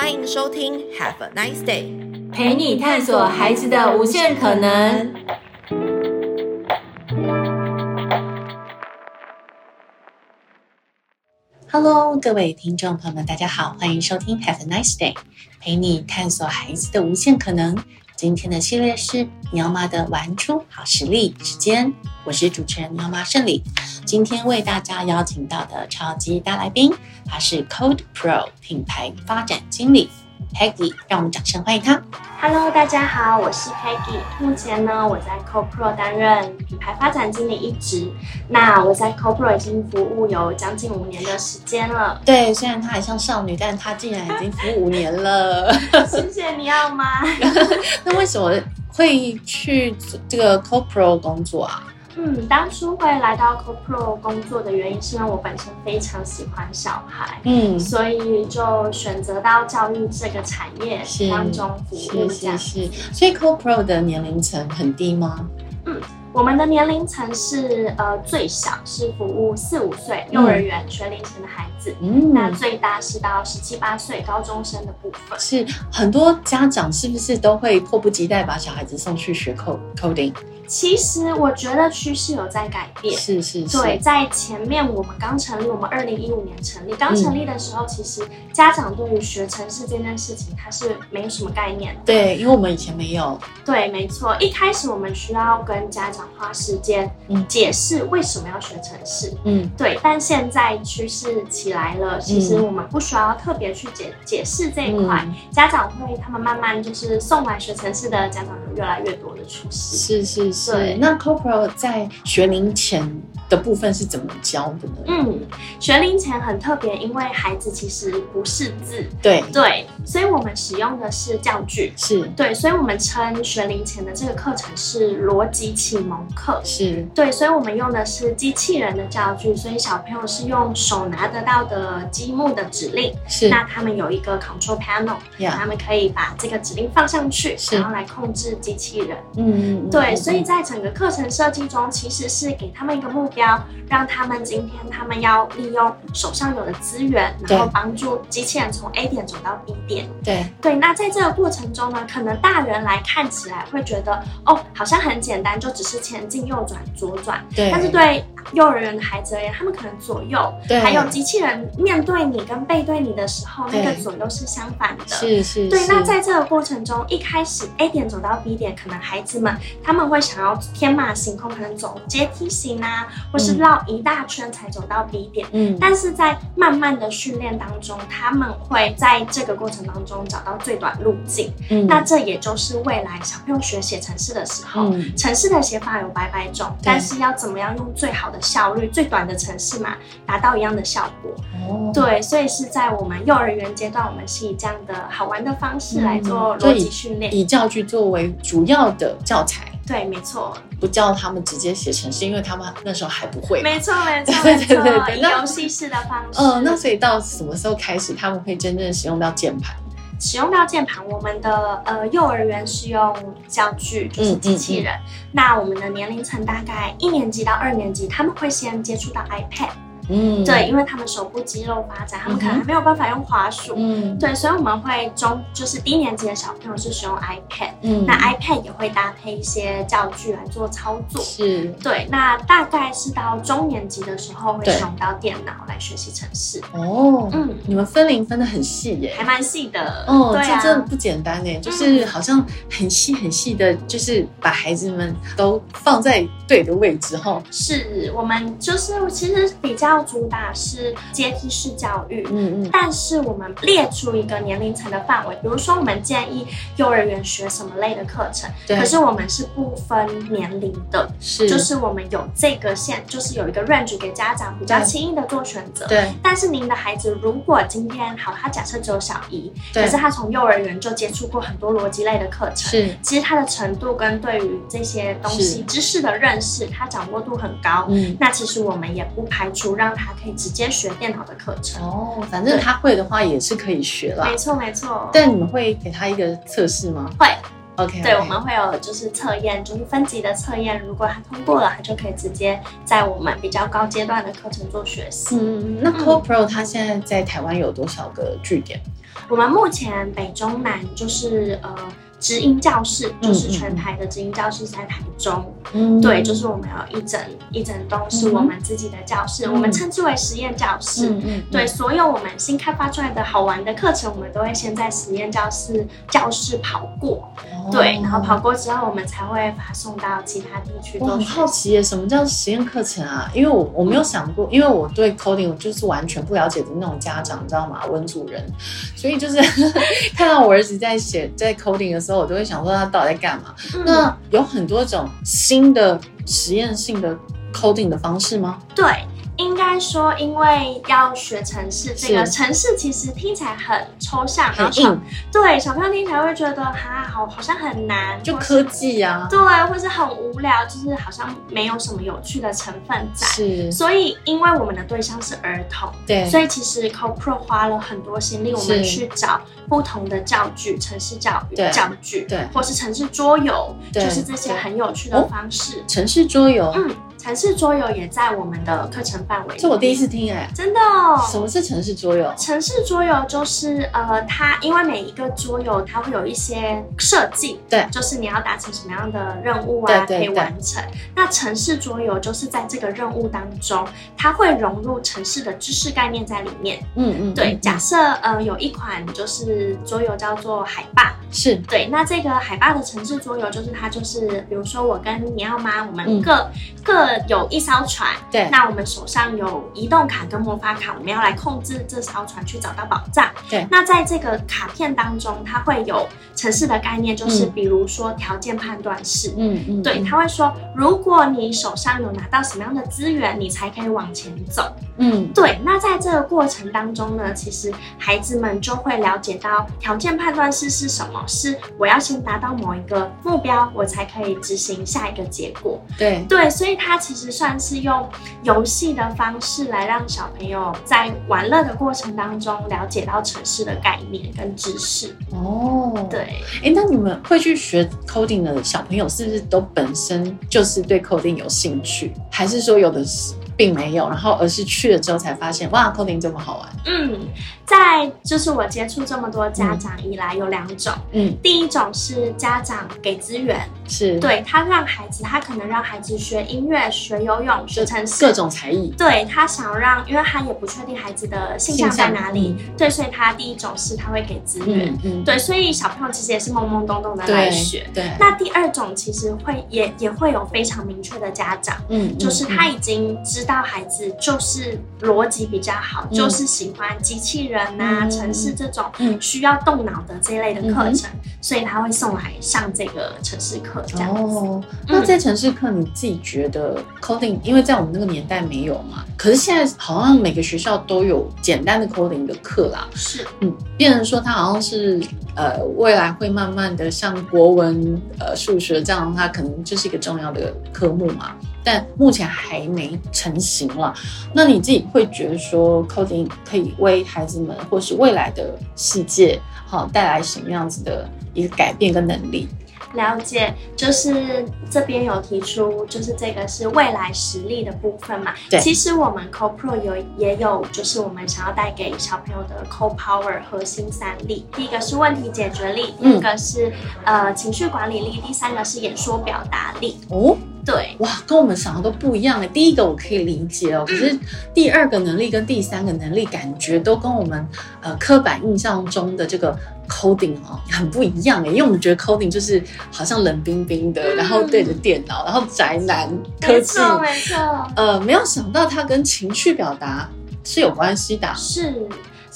欢迎收听 Have a nice day，陪你探索孩子的无限可能。Hello，各位听众朋友们，大家好，欢迎收听 Have a nice day，陪你探索孩子的无限可能。今天的系列是喵妈的玩出好实力时间，我是主持人喵妈胜利。今天为大家邀请到的超级大来宾，他是 Code Pro 品牌发展经理 Peggy，让我们掌声欢迎他。Hello，大家好，我是 Peggy。目前呢，我在 Code Pro 担任品牌发展经理一职。那我在 Code Pro 已经服务有将近五年的时间了。对，虽然她还像少女，但她竟然已经服务五年了。谢谢你要吗？那为什么会去这个 Code Pro 工作啊？嗯，当初会来到 Code Pro 工作的原因是因为我本身非常喜欢小孩，嗯，所以就选择到教育这个产业当中服务。是是是，所以 Code Pro 的年龄层很低吗？嗯，我们的年龄层是呃最小是服务四五岁幼儿园学龄前的孩子，嗯，那最大是到十七八岁高中生的部分。是很多家长是不是都会迫不及待把小孩子送去学 coding？其实我觉得趋势有在改变，是是是。对，在前面我们刚成立，我们二零一五年成立，刚成立的时候，其实家长对于学城市这件事情，他是没有什么概念的。对，因为我们以前没有。对，没错，一开始我们需要跟家长花时间，嗯，解释为什么要学城市，嗯，对。但现在趋势起来了，其实我们不需要特别去解解释这一块，嗯、家长会他们慢慢就是送来学城市的家长有越来越多的趋势。是是是。是，那 Code Pro 在学龄前的部分是怎么教的呢？嗯，学龄前很特别，因为孩子其实不识字，对。对，所以我们使用的是教具，是。对，所以我们称学龄前的这个课程是逻辑启蒙课，是。对，所以我们用的是机器人的教具，所以小朋友是用手拿得到的积木的指令，是。那他们有一个 control panel，Yeah. 他们可以把这个指令放上去，是。然后来控制机器人，嗯嗯，对，所以在整个课程设计中，其实是给他们一个目标。要让他们今天，他们要利用手上有的资源，然后帮助机器人从 A 点走到 B 点。对对，那在这个过程中呢，可能大人来看起来会觉得，哦，好像很简单，就只是前进、右转、左转。对，但是对。幼儿园的孩子而言，他们可能左右，对，还有机器人面对你跟背对你的时候，那个左右是相反的。是是。对，那在这个过程中，一开始 A 点走到 B 点，可能孩子们他们会想要天马行空，可能走阶梯型啊，或是绕一大圈才走到 B 点。嗯。但是在慢慢的训练当中，他们会在这个过程当中找到最短路径。嗯。那这也就是未来小朋友学写程式的时候，嗯、程式的写法有百百种，但是要怎么样用最好的。效率最短的程式嘛，达到一样的效果。哦，对，所以是在我们幼儿园阶段，我们是以这样的好玩的方式来做逻辑训练，以教具作为主要的教材。对，没错，不叫他们直接写成，是，因为他们那时候还不会。没错，没错，对对对对，以游戏式的方式。嗯，那所以到什么时候开始他们会真正使用到键盘？使用到键盘，我们的呃幼儿园是用教具，就是机器人。嗯嗯嗯、那我们的年龄层大概一年级到二年级，他们会先接触到 iPad。嗯，对，因为他们手部肌肉发展，他们可能还没有办法用滑鼠。嗯，对，所以我们会中就是低年级的小朋友是使用 iPad，嗯，那 iPad 也会搭配一些教具来做操作。是，对，那大概是到中年级的时候会使用到电脑来学习程式。哦，嗯，你们分龄分的很细耶，还蛮细的。哦，这真的不简单哎，就是好像很细很细的，就是把孩子们都放在对的位置哈。是我们就是其实比较。主打是阶梯式教育，嗯嗯，但是我们列出一个年龄层的范围，比如说我们建议幼儿园学什么类的课程，对，可是我们是不分年龄的，是，就是我们有这个线，就是有一个 range 给家长比较轻易的做选择，对。但是您的孩子如果今天好，他假设只有小一，对，可是他从幼儿园就接触过很多逻辑类的课程，是，其实他的程度跟对于这些东西知识的认识，他掌握度很高，嗯，那其实我们也不排除让。让他可以直接学电脑的课程哦，反正他会的话也是可以学了。没错没错。但你们会给他一个测试吗？会，OK，对，我们会有就是测验，就是分级的测验，如果他通过了，他就可以直接在我们比较高阶段的课程做学习。嗯，那 Co-Pro 它现在在台湾有多少个据点？我们目前北中南就是呃。直营教室就是全台的直营教室在台中，嗯，对，就是我们有一整一整栋是我们自己的教室，嗯、我们称之为实验教室，嗯，嗯对，所有我们新开发出来的好玩的课程，我们都会先在实验教室教室跑过，哦、对，然后跑过之后，我们才会发送到其他地区。我很好奇耶，什么叫实验课程啊？因为我我没有想过，因为我对 coding 就是完全不了解的那种家长，你知道吗？文组人，所以就是 看到我儿子在写在 coding 的时候。时候我都会想说他到底在干嘛？嗯、那有很多种新的实验性的 coding 的方式吗？对。应该说，因为要学城市，这个城市其实听起来很抽象，很硬。对，小朋友听起来会觉得哈，好好像很难，就科技啊。对，或是很无聊，就是好像没有什么有趣的成分在。是。所以，因为我们的对象是儿童，对，所以其实 Co-Pro 花了很多心力，我们去找不同的教具，城市教育教具，对，或是城市桌游，就是这些很有趣的方式。城市桌游，嗯。程式桌游也在我们的课程范围。这我第一次听哎、欸，真的哦。什么是城市桌游？城市桌游就是呃，它因为每一个桌游它会有一些设计，对，就是你要达成什么样的任务啊，对对对，可以完成。那城市桌游就是在这个任务当中，它会融入城市的知识概念在里面。嗯嗯，对。假设呃有一款就是桌游叫做海霸，是对。那这个海霸的城市桌游就是它就是，比如说我跟你要妈，我们各、嗯、各。有一艘船，对，那我们手上有移动卡跟魔法卡，我们要来控制这艘船去找到宝藏。对，那在这个卡片当中，它会有城市的概念，就是比如说条件判断式。嗯嗯，对，他会说，如果你手上有拿到什么样的资源，你才可以往前走。嗯，对。那在这个过程当中呢，其实孩子们就会了解到条件判断式是什么，是我要先达到某一个目标，我才可以执行下一个结果。对对，所以它其实算是用游戏的方式来让小朋友在玩乐的过程当中了解到城市的概念跟知识。哦，对。哎，那你们会去学 coding 的小朋友，是不是都本身就是对 coding 有兴趣，还是说有的是？并没有，然后而是去了之后才发现，哇，coding 这么好玩。嗯，在就是我接触这么多家长以来，有两种。嗯，第一种是家长给资源，是对他让孩子，他可能让孩子学音乐、学游泳、学程式，各种才艺。对他想让，因为他也不确定孩子的性向在哪里，对，所以他第一种是他会给资源。嗯，对，所以小朋友其实也是懵懵懂懂的来学。对，那第二种其实会也也会有非常明确的家长，嗯，就是他已经知。到孩子就是逻辑比较好，嗯、就是喜欢机器人啊、嗯、程式这种需要动脑的这一类的课程，嗯、所以他会送来上这个城市课这样子。哦，那在城市课你自己觉得 coding，因为在我们那个年代没有嘛，可是现在好像每个学校都有简单的 coding 的课啦。是，嗯，变成说他好像是呃未来会慢慢的像国文、呃数学这样，它可能就是一个重要的科目嘛。但目前还没成型了。那你自己会觉得说，coding 可以为孩子们或是未来的世界，好带来什么样子的一个改变跟能力？了解，就是这边有提出，就是这个是未来实力的部分嘛。对，其实我们 Co-Pro 有也有，就是我们想要带给小朋友的 Co-Power 核心三力。第一个是问题解决力，第二个是、嗯、呃情绪管理力，第三个是演说表达力。哦。对，哇，跟我们想的都不一样诶。第一个我可以理解哦，可是第二个能力跟第三个能力感觉都跟我们呃刻板印象中的这个 coding 哦很不一样诶。因为我们觉得 coding 就是好像冷冰冰的，然后对着电脑，然后宅男 科技，没错没错。呃，没有想到它跟情绪表达是有关系的，是。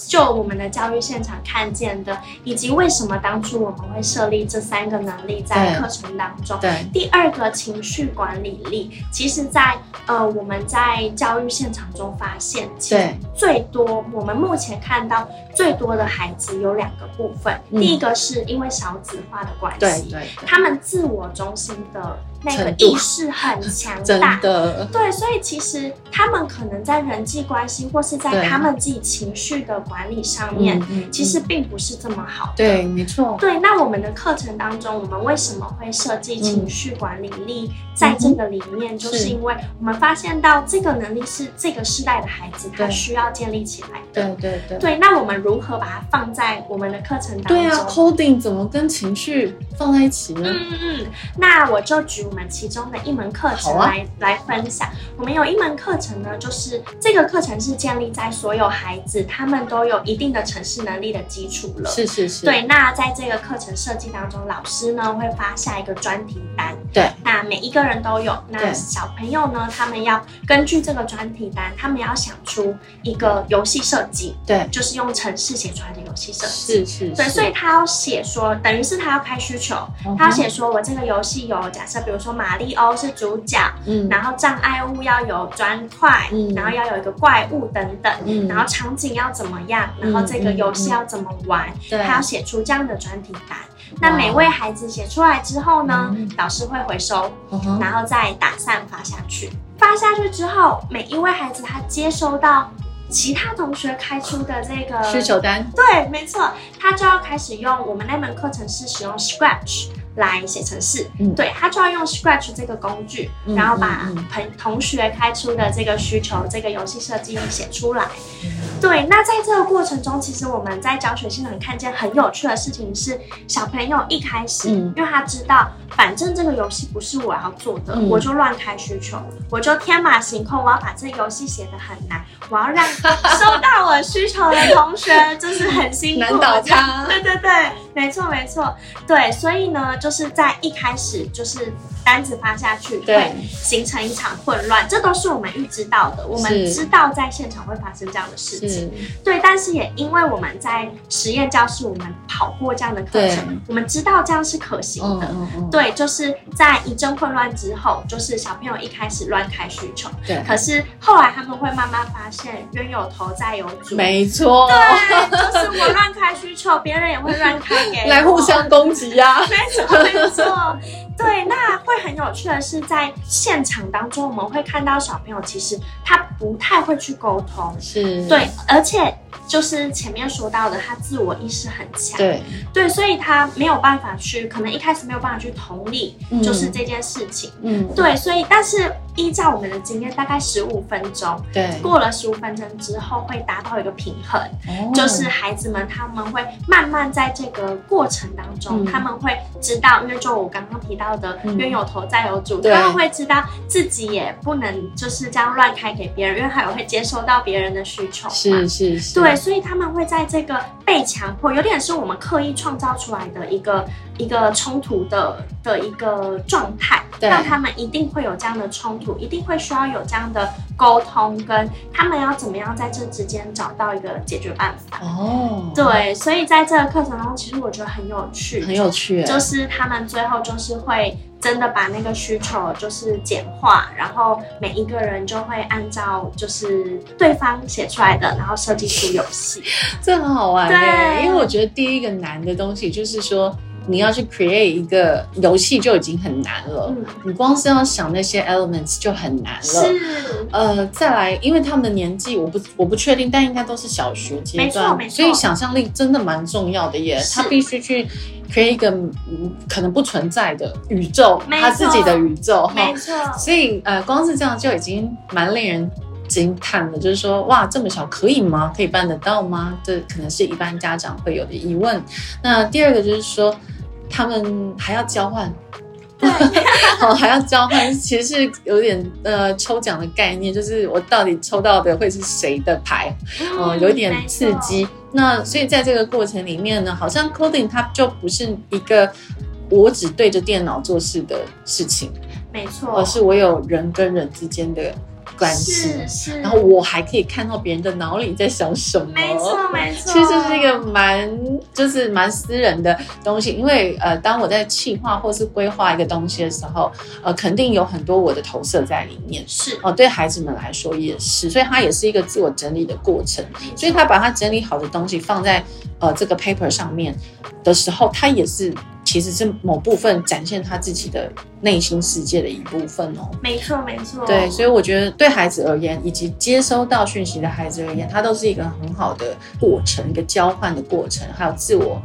就我们的教育现场看见的，以及为什么当初我们会设立这三个能力在课程当中。对，对第二个情绪管理力，其实在呃我们在教育现场中发现，对。最多我们目前看到最多的孩子有两个部分，嗯、第一个是因为少子化的关系，对对，对，他们自我中心的。那个意识很强大，真的。对，所以其实他们可能在人际关系或是在他们自己情绪的管理上面，其实并不是这么好的。对，没错。对，那我们的课程当中，我们为什么会设计情绪管理力在这个里面？就是因为我们发现到这个能力是这个时代的孩子他需要建立起来的。对对对。对，那我们如何把它放在我们的课程当中？对啊，coding 怎么跟情绪放在一起呢？嗯嗯，那我就举我们其中的一门课程来、啊、来分享。我们有一门课程呢，就是这个课程是建立在所有孩子他们都有一定的城市能力的基础了。是是是。对，那在这个课程设计当中，老师呢会发下一个专题单。对。那每一个人都有。那小朋友呢，他们要根据这个专题单，他们要想出一个游戏设计。对。就是用城市写出来的游戏设计。是是。对，所以他要写说，等于是他要开需求，他要写说我这个游戏有假设，比如说马里欧是主角，嗯，然后障碍物要有砖块，嗯，然后要有一个怪物等等，嗯，然后场景要怎么样，然后这个游戏要怎么玩，对，他要写出这样的专题单。那每位孩子写出来之后呢，老师会回收，然后再打散发下去。发下去之后，每一位孩子他接收到。其他同学开出的这个需求单，对，没错，他就要开始用我们那门课程是使用 Scratch 来写程式，嗯，对，他就要用 Scratch 这个工具，嗯、然后把朋同学开出的这个需求，嗯、这个游戏设计写出来。嗯、对，那在这个过程中，其实我们在教学现场看见很有趣的事情是，小朋友一开始，嗯、因为他知道。反正这个游戏不是我要做的，嗯、我就乱开需求，我就天马行空，我要把这个游戏写的很难，我要让收到我需求的同学就是很辛苦，难倒他。对对对，没错没错，对，所以呢，就是在一开始就是。单子发下去会形成一场混乱，这都是我们预知到的。我们知道在现场会发生这样的事情，对。但是也因为我们在实验教室，我们跑过这样的课程，我们知道这样是可行的。对，就是在一阵混乱之后，就是小朋友一开始乱开需求，对。可是后来他们会慢慢发现冤有头债有主，没错。对，就是我乱开需求，别人也会乱开给，来互相攻击呀。没错，没错。对，那会很有趣的是，在现场当中，我们会看到小朋友其实他不太会去沟通，是对，而且。就是前面说到的，他自我意识很强，对对，所以他没有办法去，可能一开始没有办法去同理，就是这件事情，嗯，对，所以但是依照我们的经验，大概十五分钟，对，过了十五分钟之后会达到一个平衡，哦、就是孩子们他们会慢慢在这个过程当中，嗯、他们会知道，因为就我刚刚提到的冤有头债有主，嗯、他们会知道自己也不能就是这样乱开给别人，因为还有会接收到别人的需求，是是是，对。所以他们会在这个被强迫，有点是我们刻意创造出来的一个一个冲突的的一个状态，对让他们一定会有这样的冲突，一定会需要有这样的沟通，跟他们要怎么样在这之间找到一个解决办法。哦，对，所以在这个课程中，其实我觉得很有趣，很有趣，就是他们最后就是会。真的把那个需求就是简化，然后每一个人就会按照就是对方写出来的，然后设计出游戏，这很好玩。对，因为我觉得第一个难的东西就是说，你要去 create 一个游戏就已经很难了，嗯，你光是要想那些 elements 就很难了。是，呃，再来，因为他们的年纪我不我不确定，但应该都是小学阶段，所以想象力真的蛮重要的耶，他必须去。create 一个可能不存在的宇宙，他自己的宇宙，没错。所以呃，光是这样就已经蛮令人惊叹的。就是说，哇，这么小可以吗？可以办得到吗？这可能是一般家长会有的疑问。那第二个就是说，他们还要交换。哦，还要交换，其实是有点呃抽奖的概念，就是我到底抽到的会是谁的牌，哦、呃，有一点刺激。那所以在这个过程里面呢，好像 coding 它就不是一个我只对着电脑做事的事情，没错，而是我有人跟人之间的。关系，然后我还可以看到别人的脑里在想什么，没错没错。其实这是一个蛮就是蛮私人的东西，因为呃，当我在企划或是规划一个东西的时候，呃，肯定有很多我的投射在里面，是哦、呃，对孩子们来说也是，所以它也是一个自我整理的过程。所以他把他整理好的东西放在呃这个 paper 上面的时候，他也是。其实是某部分展现他自己的内心世界的一部分哦。没错，没错。对，所以我觉得对孩子而言，以及接收到讯息的孩子而言，它都是一个很好的过程，一个交换的过程，还有自我。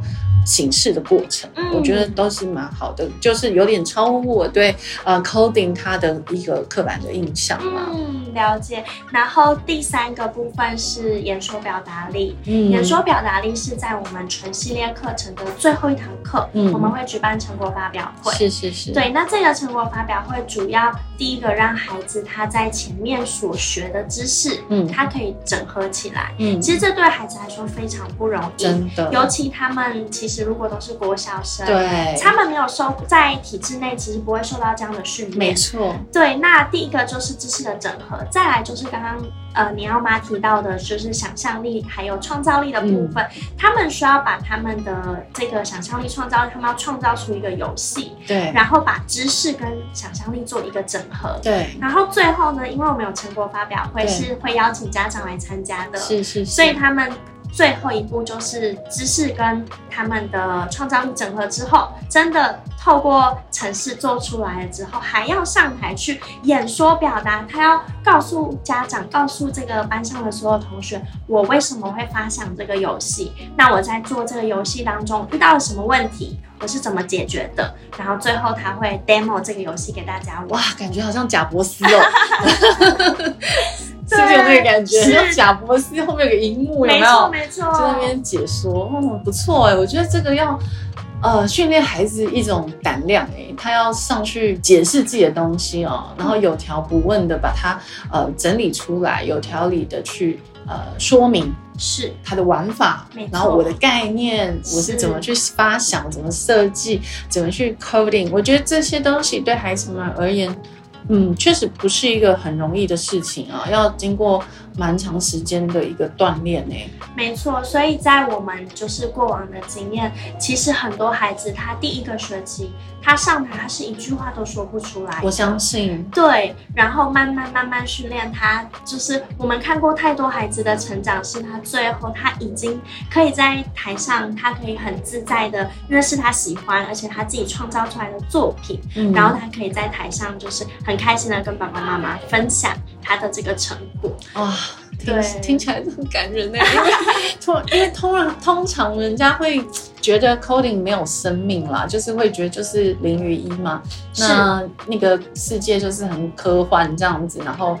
形式的过程，我觉得都是蛮好的，嗯、就是有点超乎我对呃 coding 它的一个刻板的印象嘛。嗯，了解。然后第三个部分是演说表达力。嗯，演说表达力是在我们全系列课程的最后一堂课，嗯，我们会举办成果发表会。是是是。对，那这个成果发表会主要第一个让孩子他在前面所学的知识，嗯，他可以整合起来。嗯，其实这对孩子来说非常不容易，真的。尤其他们其实。如果都是国小生，对，他们没有受在体制内，其实不会受到这样的训练。没错，对。那第一个就是知识的整合，再来就是刚刚呃，尼奥妈提到的，就是想象力还有创造力的部分。嗯，他们需要把他们的这个想象力、创造力，他们要创造出一个游戏，对。然后把知识跟想象力做一个整合，对。然后最后呢，因为我们有成果发表会，是会邀请家长来参加的，是是是，所以他们。最后一步就是知识跟他们的创造力整合之后，真的透过城市做出来了之后，还要上台去演说表达。他要告诉家长，告诉这个班上的所有同学，我为什么会发想这个游戏？那我在做这个游戏当中遇到了什么问题？我是怎么解决的？然后最后他会 demo 这个游戏给大家。哇，感觉好像贾伯斯哦。是不是有那个感觉？像贾博斯后面有个荧幕，有没有？没错，没错。在那边解说，哦，不错哎，我觉得这个要呃训练孩子一种胆量哎，他要上去解释自己的东西哦，然后有条不紊的把它呃整理出来，有条理的去呃说明是它的玩法，然后我的概念我是怎么去发想，怎么设计，怎么去 coding，我觉得这些东西对孩子们而言。嗯，确实不是一个很容易的事情啊，要经过蛮长时间的一个锻炼呢。没错，所以在我们就是过往的经验，其实很多孩子他第一个学期他上台，他是一句话都说不出来。我相信。对，然后慢慢慢慢训练他，就是我们看过太多孩子的成长，是他最后他已经可以在台上，他可以很自在的，因为是他喜欢，而且他自己创造出来的作品，嗯，然后他可以在台上就是很。开心的跟爸爸妈妈分享他的这个成果哇，听听起来很感人呢。因为通因为通常通常人家会觉得 coding 没有生命啦，就是会觉得就是零与一嘛，那那个世界就是很科幻这样子，然后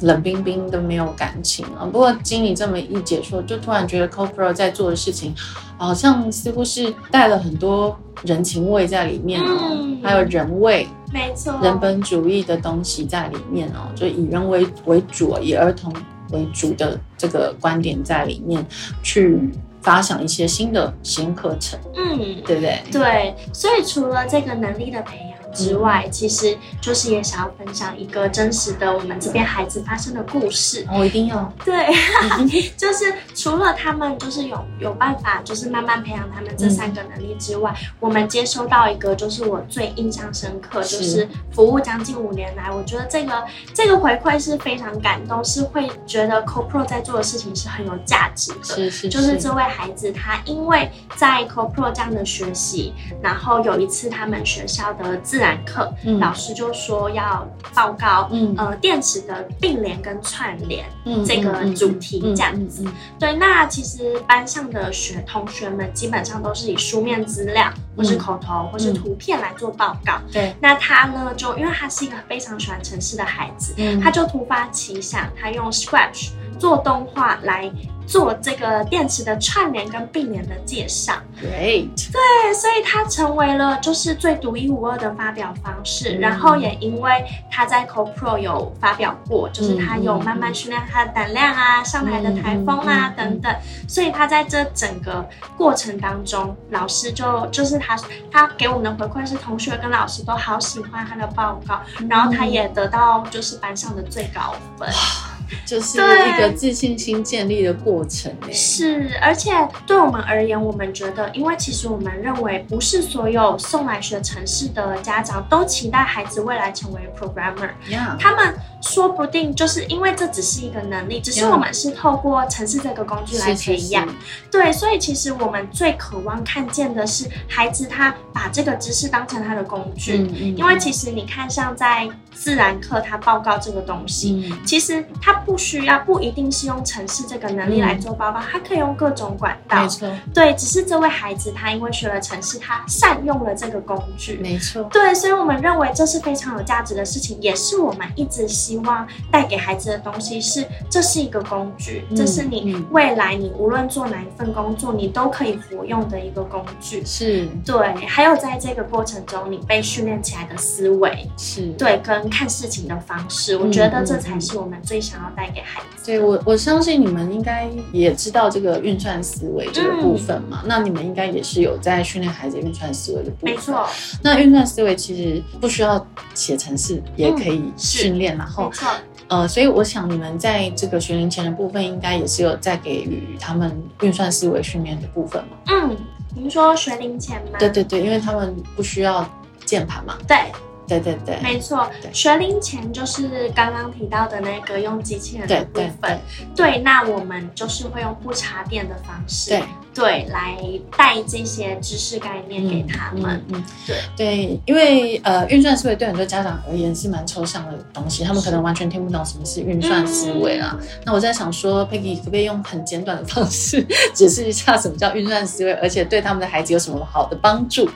冷冰冰的没有感情啊。不过经理这么一解说，就突然觉得 CodePro 在做的事情，好像似乎是带了很多人情味在里面哦，嗯、还有人味。没错，人本主义的东西在里面哦，就以人为为主，以儿童为主的这个观点在里面去发想一些新的新课程，嗯，对不对？对，所以除了这个能力的培养。之外，其实就是也想要分享一个真实的我们这边孩子发生的故事。我、哦、一定要。对，就是除了他们就是有有办法，就是慢慢培养他们这三个能力之外，嗯、我们接收到一个就是我最印象深刻，是就是服务将近五年来，我觉得这个这个回馈是非常感动，是会觉得 CodePro 在做的事情是很有价值的。是，是是，就是这位孩子他因为在 CodePro 这样的学习，然后有一次他们学校的自自然课，嗯、老师就说要报告，嗯、呃，电池的并联跟串联，嗯，这个主题这样子。对，那其实班上的学同学们基本上都是以书面资料，或是口头，或是图片来做报告。对、嗯，那他呢，就因为他是一个非常喜欢城市的孩子，嗯、他就突发奇想，他用 Scratch 做动画来。做这个电池的串联跟并联的介绍，Great，对，所以它成为了就是最独一无二的发表方式。嗯、然后也因为他在 CodePro 有发表过，就是他有慢慢训练他的胆量啊，嗯、上台的台风啊、嗯、等等，所以他在这整个过程当中，老师就就是他他给我们的回馈是，同学跟老师都好喜欢他的报告，嗯、然后他也得到就是班上的最高分。就是一个自信心建立的过程。是，而且对我们而言，我们觉得，因为其实我们认为，不是所有送来学城市的家长都期待孩子未来成为 programmer。他们说不定就是因为这只是一个能力，只是我们是透过城市这个工具来培养。对，所以其实我们最渴望看见的是孩子他把这个知识当成他的工具。嗯嗯。因为其实你看，像在自然课他报告这个东西，嗯、其实他不需要，不一定是用城市这个能力来做报告，他可以用各种管道。没错。对，只是这位孩子他因为学了城市，他善用了这个工具。没错。对，所以我们认为这是非常有价值的事情，也是我们一直希望带给孩子的东西是，这是一个工具，嗯、这是你未来你无论做哪一份工作，你都可以活用的一个工具。是。对，还有在这个过程中，你被训练起来的思维。是。对，跟看事情的方式，我觉得这才是我们最想要带给孩子。对，我，我相信你们应该也知道这个运算思维这个部分嘛。嗯、那你们应该也是有在训练孩子运算思维的部分。没错。那运算思维其实不需要写程式也可以训练，嗯、然后，呃，所以我想你们在这个学龄前的部分，应该也是有在给予他们运算思维训练的部分嘛。嗯，您说学龄前吗？对对对，因为他们不需要键盘嘛。对。对对对，没错。学龄前就是刚刚提到的那个用机器人的部分。对，那我们就是会用不插电的方式，对对，来带这些知识概念给他们。嗯，嗯对对，因为呃，运算思维对很多家长而言是蛮抽象的东西，他们可能完全听不懂什么是运算思维啊。嗯、那我在想说，Peggy 可不可以用很简短的方式 解释一下什么叫运算思维，而且对他们的孩子有什么好的帮助？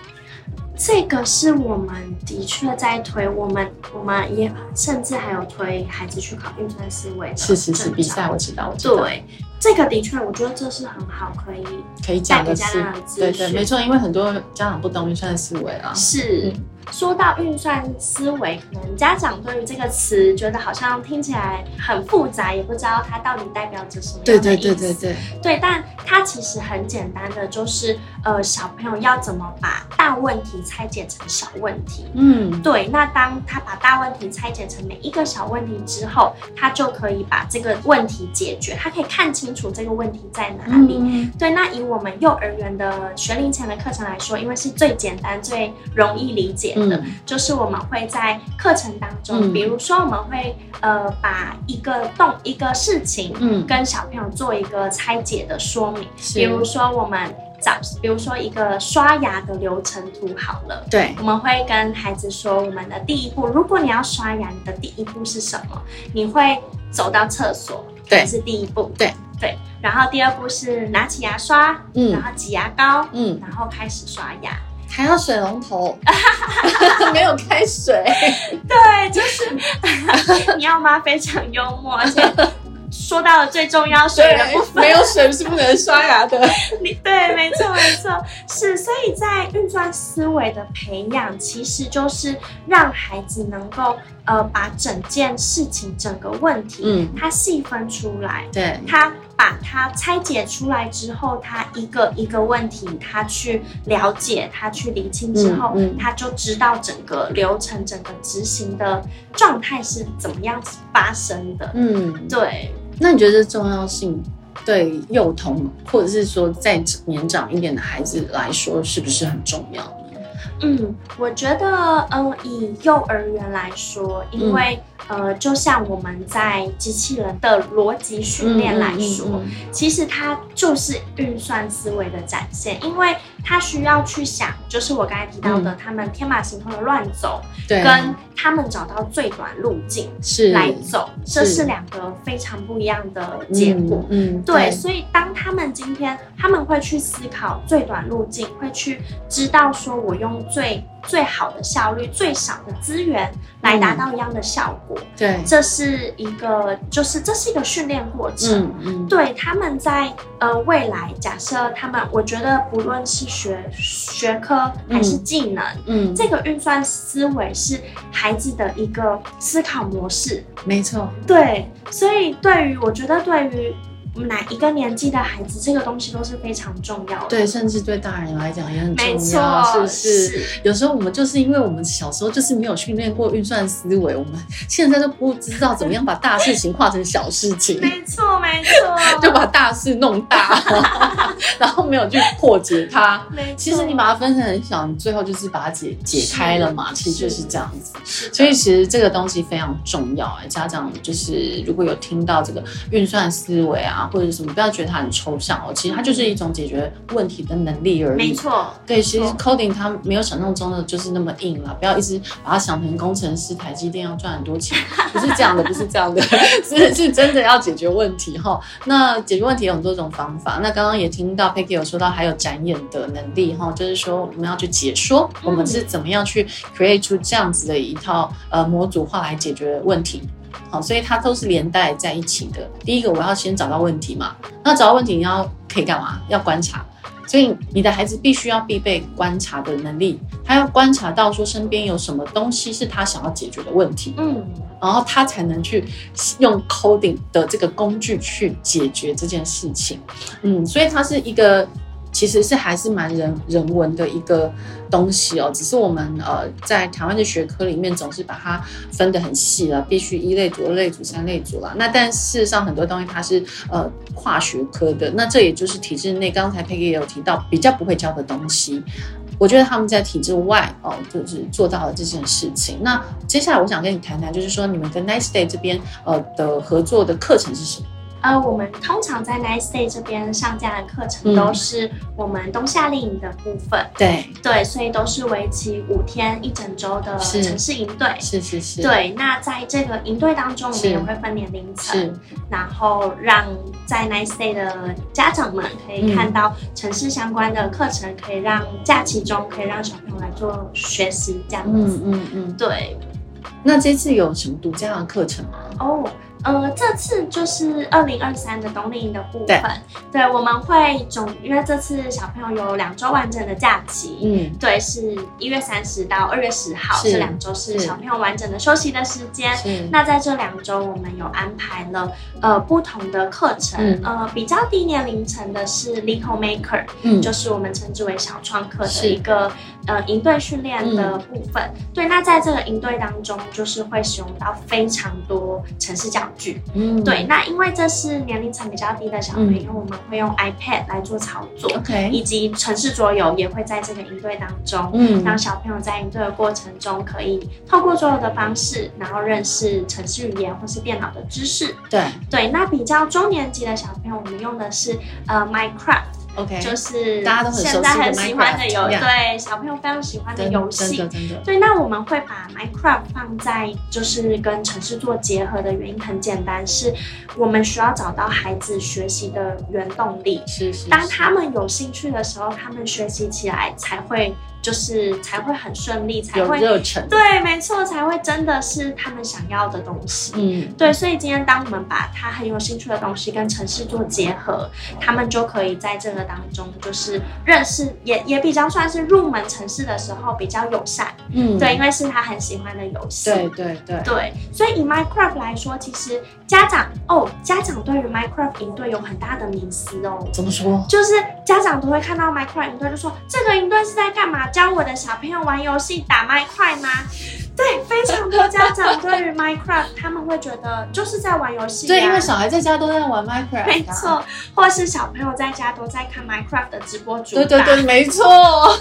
这个是我们的确在推，我们我们也甚至还有推孩子去考运算思维。是是是，比赛我知道，我知道。对，这个的确，我觉得这是很好，可以可以讲给家长的资讯。对对，没错，因为很多家长不懂运算思维啊。是。嗯说到运算思维，可能家长对于这个词觉得好像听起来很复杂，也不知道它到底代表着什么样的意思。对对对对对。对，但它其实很简单的，就是呃，小朋友要怎么把大问题拆解成小问题。嗯，对。那当他把大问题拆解成每一个小问题之后，他就可以把这个问题解决，他可以看清楚这个问题在哪里。嗯、对，那以我们幼儿园的学龄前的课程来说，因为是最简单、最容易理解。嗯，就是我们会在课程当中，嗯、比如说我们会呃把一个动一个事情，嗯，跟小朋友做一个拆解的说明。是。比如说我们早，比如说一个刷牙的流程图好了，对，我们会跟孩子说，我们的第一步，如果你要刷牙，你的第一步是什么？你会走到厕所，对，是第一步，对。对。然后第二步是拿起牙刷，嗯，然后挤牙膏，嗯，然后开始刷牙。还要水龙头，没有开水。对，就是 你要吗？非常幽默，而且说到了最重要水的部分，没有水是不能刷牙的。你对，没错，没错，是。所以在运算思维的培养，其实就是让孩子能够。呃，把整件事情、整个问题，嗯，他细分出来，对，他把它拆解出来之后，他一个一个问题，他去了解，他去理清之后，嗯，嗯，他就知道整个流程、整个执行的状态是怎么样子发生的。嗯，对。那你觉得这重要性对幼童，或者是说再年长一点的孩子来说，是不是很重要？嗯，我觉得，嗯，以幼儿园来说，因为。嗯呃，就像我们在机器人的逻辑训练来说，其实它就是运算思维的展现，因为它需要去想，就是我刚才提到的，嗯、他们天马行空的乱走，对，跟他们找到最短路径是来走，是这是两个非常不一样的结果。嗯，嗯对，对所以当他们今天他们会去思考最短路径，会去知道说我用最。最好的效率，最少的资源来达到一样的效果。嗯、对，这是一个，就是这是一个训练过程。嗯嗯，对，他们在呃未来，假设他们，我觉得不论是学学科还是技能，嗯，嗯这个运算思维是孩子的一个思考模式。没错。对，所以对于我觉得对于。哪一个年纪的孩子，这个东西都是非常重要的。对，甚至对大人来讲也很重要，是不是？是有时候我们就是因为我们小时候就是没有训练过运算思维，我们现在都不知道怎么样把大事情化成小事情。没错，没错，就把大事弄大，然后没有去破解它。没，其实你把它分成很小，你最后就是把它解解开了嘛。其实就是这样子。所以其实这个东西非常重要哎，家长就是如果有听到这个运算思维啊，或者什么，不要觉得它很抽象哦，其实它就是一种解决问题的能力而已。没错，对，其实 coding 它没有想象中的就是那么硬啦，不要一直把它想成工程师，台积电要赚很多钱，不是这样的，不是这样的，是是真的要解决问题哈。那解决问题有很多种方法，那刚刚也听到 Peggy 有说到还有展演的能力哈，就是说我们要去解说我们是怎么样去 create 出这样子的一套呃模组化来解决问题。好，所以它都是连带在一起的。第一个，我要先找到问题嘛。那找到问题，你要可以干嘛？要观察。所以你的孩子必须要必备观察的能力，他要观察到说身边有什么东西是他想要解决的问题，嗯，然后他才能去用 coding 的这个工具去解决这件事情，嗯，所以它是一个。其实是还是蛮人人文的一个东西哦，只是我们呃在台湾的学科里面总是把它分得很细了，必须一类组、二类组、三类组啦。那但事实上很多东西它是呃跨学科的，那这也就是体制内刚才 Peggy 也有提到比较不会教的东西。我觉得他们在体制外哦，就是做到了这件事情。那接下来我想跟你谈谈，就是说你们跟 Nice Day 这边呃的合作的课程是什么？呃，我们通常在 Nice Day 这边上架的课程都是我们冬夏令营的部分。嗯、对对，所以都是为期五天一整周的城市营队。是是是。对，那在这个营队当中，我们也会分年龄层，然后让在 Nice Day 的家长们可以看到城市相关的课程，可以让假期中可以让小朋友来做学习这样子。嗯嗯嗯，对。那这次有什么独家的课程吗？哦。呃，这次就是二零二三的冬令营的部分。对，对，我们会总，因为这次小朋友有两周完整的假期。嗯，对，是一月三十到二月十号这两周是小朋友完整的休息的时间。那在这两周，我们有安排了呃不同的课程。嗯、呃，比较低年龄层的是 Little Maker，嗯，就是我们称之为小创客的一个呃营队训练的部分。嗯、对，那在这个营队当中，就是会使用到非常多城市教具。嗯，对，那因为这是年龄层比较低的小朋友，嗯、我们会用 iPad 来做操作以及城市桌游也会在这个营队当中，嗯，让小朋友在营队的过程中可以透过桌游的方式，然后认识城市语言或是电脑的知识。对，对，那比较中年级的小朋友，我们用的是呃 Minecraft。OK，就是大家都很现在很喜欢的游，对小朋友非常喜欢的游戏。真的真的。对，那我们会把 Minecraft 放在就是跟城市做结合的原因很简单，是我们需要找到孩子学习的原动力。是是。当他们有兴趣的时候，他们学习起来才会。就是才会很顺利，才会有热忱。对，没错，才会真的是他们想要的东西。嗯，对，所以今天当我们把他很有兴趣的东西跟城市做结合，他们就可以在这个当中就是认识，也也比较算是入门城市的时候比较友善。嗯，对，因为是他很喜欢的游戏。对对对对，所以以 Minecraft 来说，其实家长哦，家长对于 Minecraft 营队有很大的迷思哦。怎么说？就是家长都会看到 Minecraft 营队，就说这个云端是在干嘛？教我的小朋友玩游戏打 My Cry 吗？对，非常多家长对于 Minecraft 他们会觉得就是在玩游戏。对，因为小孩在家都在玩 Minecraft。没错，或是小朋友在家都在看 Minecraft 的直播主。对对对，没错。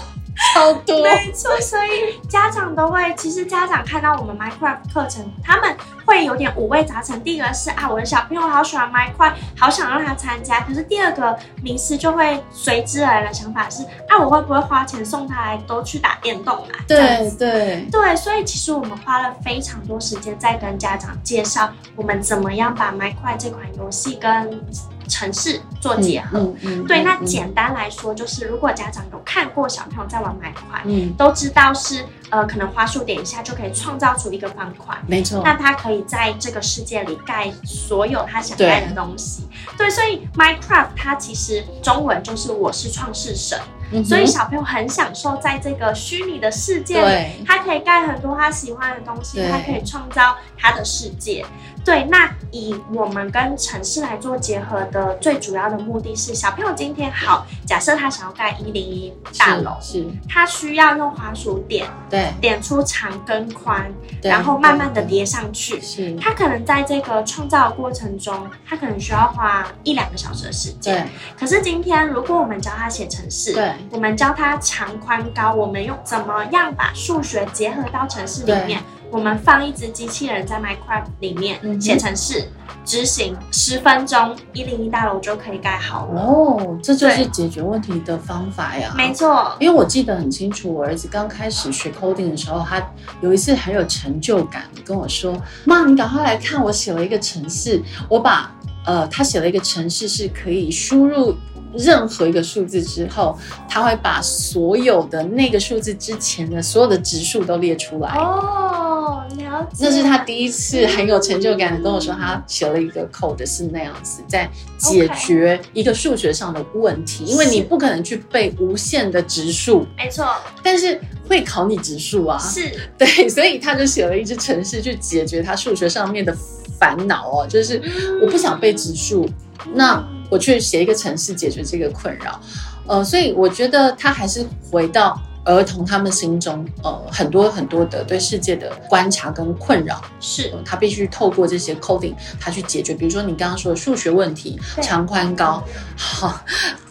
超多，没错，所以家长都会，其实家长看到我们 Minecraft 课程，他们会有点五味杂陈。第一个是啊，我的小朋友好喜欢 Minecraft，好想让他参加。可是第二个名师就会随之而来的想法是，啊，我会不会花钱送他来都去打电动啊？对对对，所以其实我们花了非常多时间在跟家长介绍，我们怎么样把 Minecraft 这款游戏跟程式做结合，嗯嗯嗯、对，那简单来说就是，如果家长有看过小朋友在玩 Minecraft，嗯，都知道是呃，可能花束点一下就可以创造出一个方块，没错，那他可以在这个世界里盖所有他想盖的东西，对，对，所以 Minecraft 它其实中文就是我是创世神。所以小朋友很享受在这个虚拟的世界里，他可以盖很多他喜欢的东西，他可以创造他的世界。对，那以我们跟城市来做结合的最主要的目的是，小朋友今天好，假设他想要盖一零一大楼，是，他需要用滑鼠点，对，点出长跟宽，然后慢慢的叠上去。是，他可能在这个创造的过程中，他可能需要花一两个小时的时间。对，可是今天如果我们教他写城市，对，我们教他长宽高，我们用怎么样把数学结合到城市里面？我们放一只机器人在 Minecraft 里面写程式，执行十分钟，一零一大楼就可以盖好了。哦，这就是解决问题的方法呀。没错，因为我记得很清楚，我儿子刚开始学 coding 的时候，他有一次很有成就感，跟我说：“妈，你赶快来看，我写了一个程式，我把呃，他写了一个程式是可以输入。”任何一个数字之后，他会把所有的那个数字之前的所有的指数都列出来。哦，了解。那是他第一次很有成就感的跟我说，他写了一个 code 是那样子，在解决一个数学上的问题。因为你不可能去背无限的指数，没错。但是会考你指数啊，是 对，所以他就写了一支程式去解决他数学上面的烦恼哦，就是我不想背指数，嗯、那。我去写一个城市解决这个困扰，呃，所以我觉得他还是回到儿童他们心中，呃，很多很多的对世界的观察跟困扰，是、呃、他必须透过这些 coding 他去解决。比如说你刚刚说的数学问题，长宽高，好，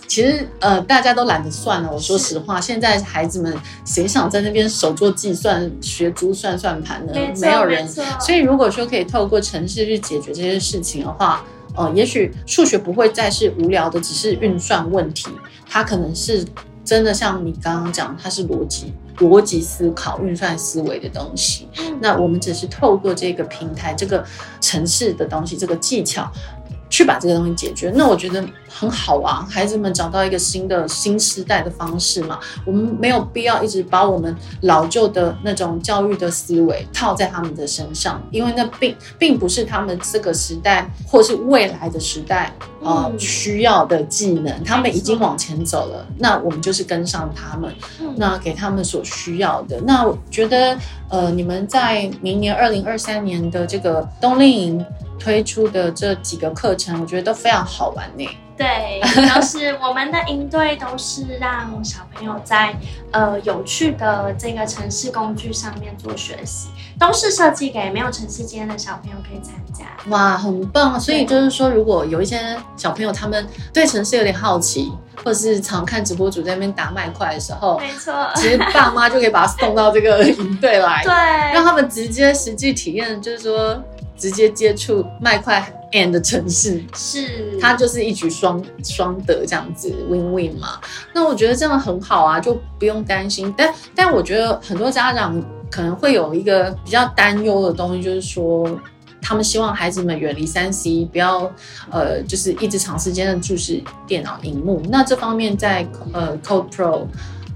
其实呃大家都懒得算了。我说实话，现在孩子们谁想在那边手做计算、学珠算算盘呢？没有人。所以如果说可以透过城市去解决这些事情的话。呃，也许数学不会再是无聊的，只是运算问题，它可能是真的像你刚刚讲，它是逻辑、逻辑思考、运算思维的东西。那我们只是透过这个平台、这个城市的东西、这个技巧。去把这个东西解决，那我觉得很好啊。孩子们找到一个新的新时代的方式嘛，我们没有必要一直把我们老旧的那种教育的思维套在他们的身上，因为那并并不是他们这个时代或是未来的时代呃需要的技能。他们已经往前走了，那我们就是跟上他们，那给他们所需要的。那我觉得呃，你们在明年二零二三年的这个冬令营。推出的这几个课程，我觉得都非常好玩呢。对，都是我们的营队，都是让小朋友在呃有趣的这个城市工具上面做学习，都是设计给没有城市经验的小朋友可以参加。哇，很棒！所以就是说，如果有一些小朋友他们对城市有点好奇，或者是常看直播主在那边打麦块的时候，没错，其实爸妈就可以把他送到这个营队来，对，让他们直接实际体验，就是说。直接接触麦块 and 城市，是它就是一举双双得这样子 win win 嘛。那我觉得这样很好啊，就不用担心。但但我觉得很多家长可能会有一个比较担忧的东西，就是说他们希望孩子们远离三 C，不要呃就是一直长时间的注视电脑荧幕。那这方面在呃 Code Pro。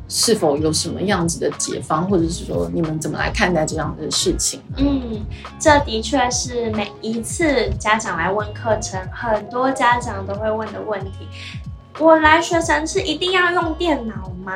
是否有什么样子的解方，或者是说你们怎么来看待这样的事情？嗯，这的确是每一次家长来问课程，很多家长都会问的问题。我来学程是一定要用电脑吗？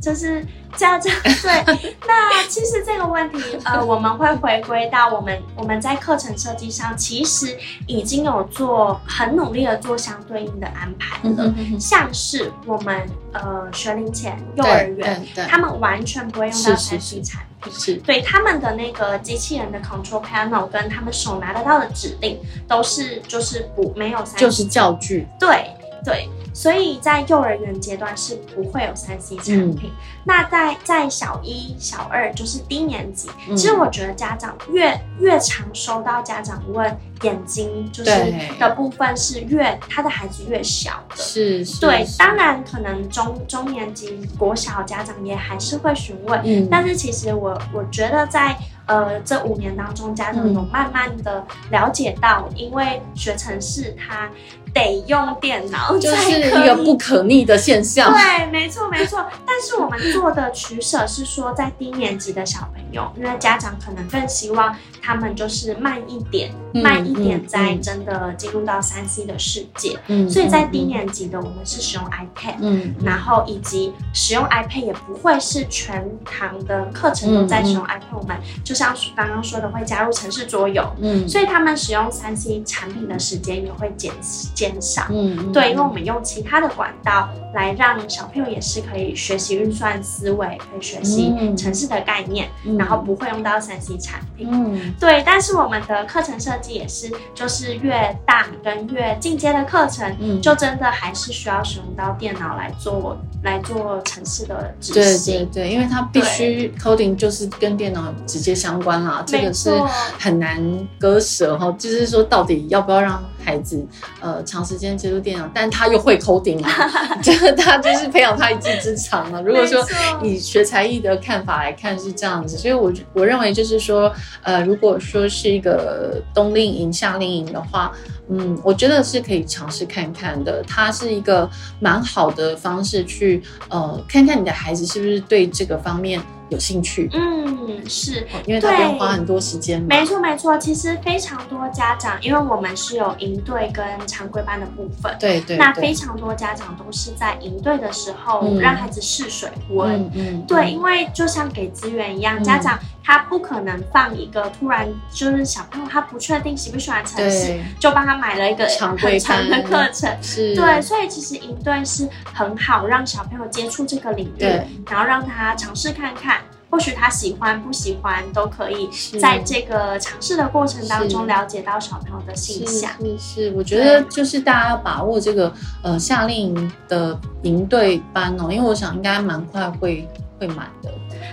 就是家长对。那其实这个问题，呃，我们会回归到我们我们在课程设计上，其实已经有做很努力的做相对应的安排了。像是我们呃学龄前幼儿园，他们完全不会用到三 C 产品，是。对他们的那个机器人的 control panel 跟他们手拿得到的指令，都是就是不没有三就是教具，对对。所以在幼儿园阶段是不会有三 C 产品。嗯、那在在小一、小二，就是低年级，嗯、其实我觉得家长越越常收到家长问眼睛就是的部分，是越他的孩子越小的。是，是对，当然可能中中年级国小家长也还是会询问，嗯、但是其实我我觉得在。呃，这五年当中，家长有慢慢的了解到，嗯、因为学城市它得用电脑，就是一个不可逆的现象。对，没错没错。但是我们做的取舍是说，在低年级的小朋友，因为家长可能更希望他们就是慢一点，嗯、慢一点，在真的进入到三 C 的世界。嗯，所以在低年级的我们是使用 iPad，嗯，然后以及使用 iPad 也不会是全堂的课程都在使用 iPad，嗯、我们就像刚刚说的会加入城市桌游，嗯，所以他们使用三 C 产品的时间也会减减少，嗯，对，因为我们用其他的管道来让小朋友也是可以学习运算思维，可以学习城市的概念，嗯、然后不会用到三 C 产品，嗯，对，但是我们的课程设计也是，就是越大跟越进阶的课程，嗯，就真的还是需要使用到电脑来做来做城市的执行，对对对，因为它必须 coding 就是跟电脑直接相关啦，这个是很难割舍哈，就是说到底要不要让孩子呃长时间接触电脑，但他又会 coding 啊，这 个他就是培养他一技之长了。如果说以学才艺的看法来看是这样子，所以我我认为就是说，呃，如果说是一个冬令营、夏令营的话，嗯，我觉得是可以尝试看看的。它是一个蛮好的方式去呃看看你的孩子是不是对这个方面。有兴趣，嗯，是因为他要花很多时间。没错，没错。其实非常多家长，因为我们是有营队跟常规班的部分，对对。那非常多家长都是在营队的时候让孩子试水温，嗯，对，因为就像给资源一样，家长他不可能放一个突然就是小朋友他不确定喜不喜欢城市，就帮他买了一个常规班的课程，是，对，所以其实营队是很好让小朋友接触这个领域，然后让他尝试看看。或许他喜欢不喜欢都可以，在这个尝试的过程当中了解到小朋友的性向。是，是，是，我觉得就是大家要把握这个呃夏令营的营队班哦，因为我想应该蛮快会会满的。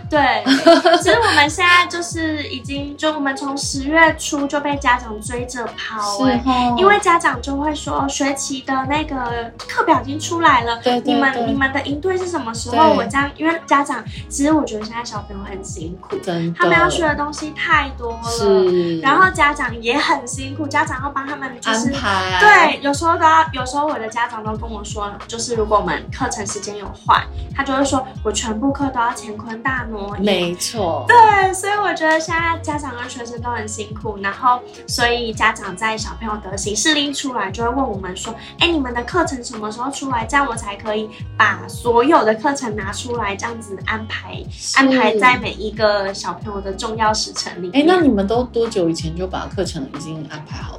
对，其实我们现在就是已经，就我们从十月初就被家长追着跑哎，哦、因为家长就会说学期的那个课表已经出来了，对，对，对，你们你们的营队是什么时候？我这样，因为家长其实我觉得现在小朋友很辛苦，他们要学的东西太多了，是。然后家长也很辛苦，家长要帮他们就是对，有时候都要，有时候我的家长都跟我说，就是如果我们课程时间有换，他就会说我全部课都要乾坤大挪移。没错，对，所以我觉得现在家长跟学生都很辛苦，然后所以家长在小朋友得行事历出来，就会问我们说：“哎，你们的课程什么时候出来？这样我才可以把所有的课程拿出来，这样子安排 安排在每一个小朋友的重要时程里面。”哎，那你们都多久以前就把课程已经安排好了？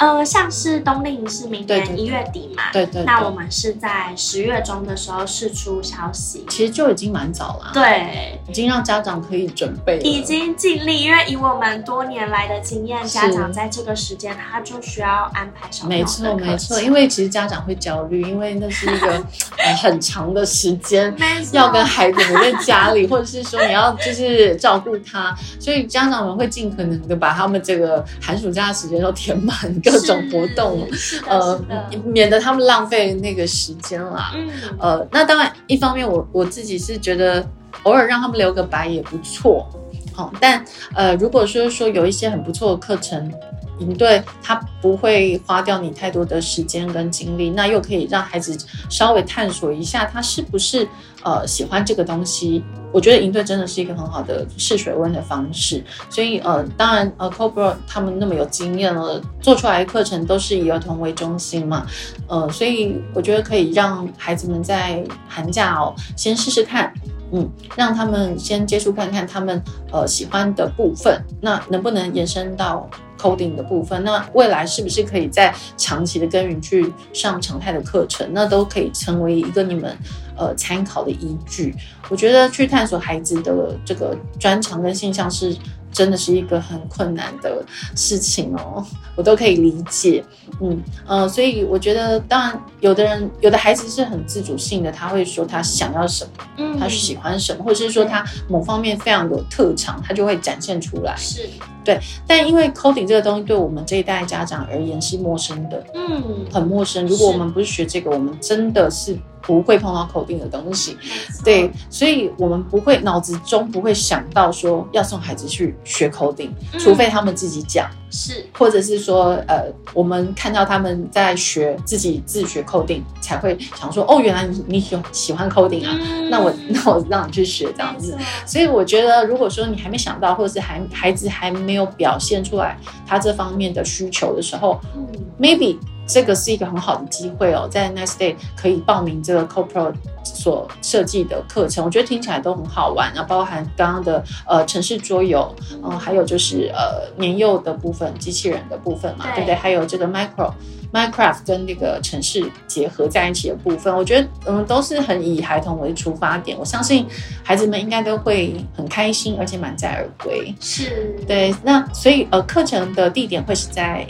呃，像是冬令营是明年一月底嘛，对，对对，那我们是在十月中的时候释出消息，其实就已经蛮早了，对，已经让家长可以准备，已经尽力，因为以我们多年来的经验，家长在这个时间他就需要安排小朋友的课程。没错没错，因为其实家长会焦虑，因为那是一个呃 很长的时间，要跟孩子留在家里，或者是说你要就是照顾他，所以家长们会尽可能的把他们这个寒暑假的时间都填满。各种活动，呃，免得他们浪费那个时间啦。嗯，呃，那当然，一方面我我自己是觉得偶尔让他们留个白也不错，好，但呃，如果说说有一些很不错的课程。营队他不会花掉你太多的时间跟精力，那又可以让孩子稍微探索一下他是不是呃喜欢这个东西。我觉得营队真的是一个很好的试水温的方式。所以呃，当然呃，Cobra 他们那么有经验了，做出来的课程都是以儿童为中心嘛，呃，所以我觉得可以让孩子们在寒假哦先试试看，嗯，让他们先接触看看他们呃喜欢的部分，那能不能延伸到 coding 的部分，那未来是不是可以在长期的耕耘去上常态的课程，那都可以成为一个你们呃参考的依据。我觉得去探索孩子的这个专长跟性向是真的是一个很困难的事情哦，我都可以理解。嗯呃，所以我觉得，当然有的人有的孩子是很自主性的，他会说他想要什么，嗯，他喜欢什么，或者是说他某方面非常有特长，他就会展现出来。是。对，但因为 coding 这个东西对我们这一代家长而言是陌生的，嗯，很陌生。如果我们不是学这个，我们真的是不会碰到 coding 的东西。对，所以我们不会脑子中不会想到说要送孩子去学 coding，除非他们自己讲。是，或者是说，呃，我们看到他们在学自己自学 coding，才会想说，哦，原来你你喜喜欢 coding 啊，嗯、那我 那我让你去学这样子。所以我觉得，如果说你还没想到，或者是还孩子还没有表现出来他这方面的需求的时候，嗯，maybe。这个是一个很好的机会哦，在 Nice Day 可以报名这个 CoPro 所设计的课程，我觉得听起来都很好玩，然后包含刚刚的呃城市桌游，嗯，还有就是呃年幼的部分，机器人的部分嘛，对，对不对？还有这个 Micro Minecraft 跟那个城市结合在一起的部分，我觉得嗯都是很以孩童为出发点，我相信孩子们应该都会很开心，而且满载而归。是，对，那所以呃课程的地点会是在。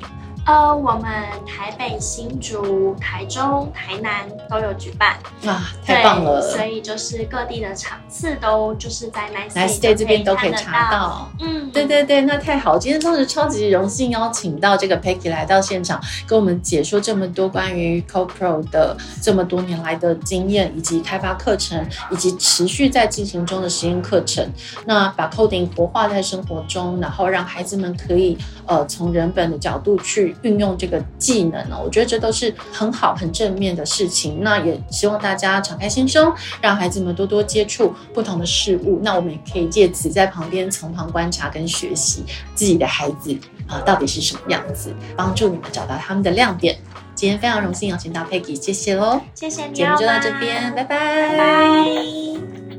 呃，我们台北、新竹、台中、台南都有举办啊，太棒了！所以就是各地的场次都就是在 Nice Day 这边都可以查到。嗯，对对对，那太好！今天真是超级荣幸邀请到这个 Peggy 来到现场，跟我们解说这么多关于 CoPro 的这么多年来的经验，以及开发课程，以及持续在进行中的实验课程。那把 Coding 活化在生活中，然后让孩子们可以呃从人本的角度去。运用这个技能呢，我觉得这都是很好、很正面的事情。那也希望大家敞开心胸，让孩子们多多接触不同的事物。那我们也可以借此在旁边从旁观察跟学习自己的孩子啊、呃，到底是什么样子，帮助你们找到他们的亮点。今天非常荣幸邀请到 Peggy，谢谢喽，谢谢你，节目就到这边，拜拜。拜拜。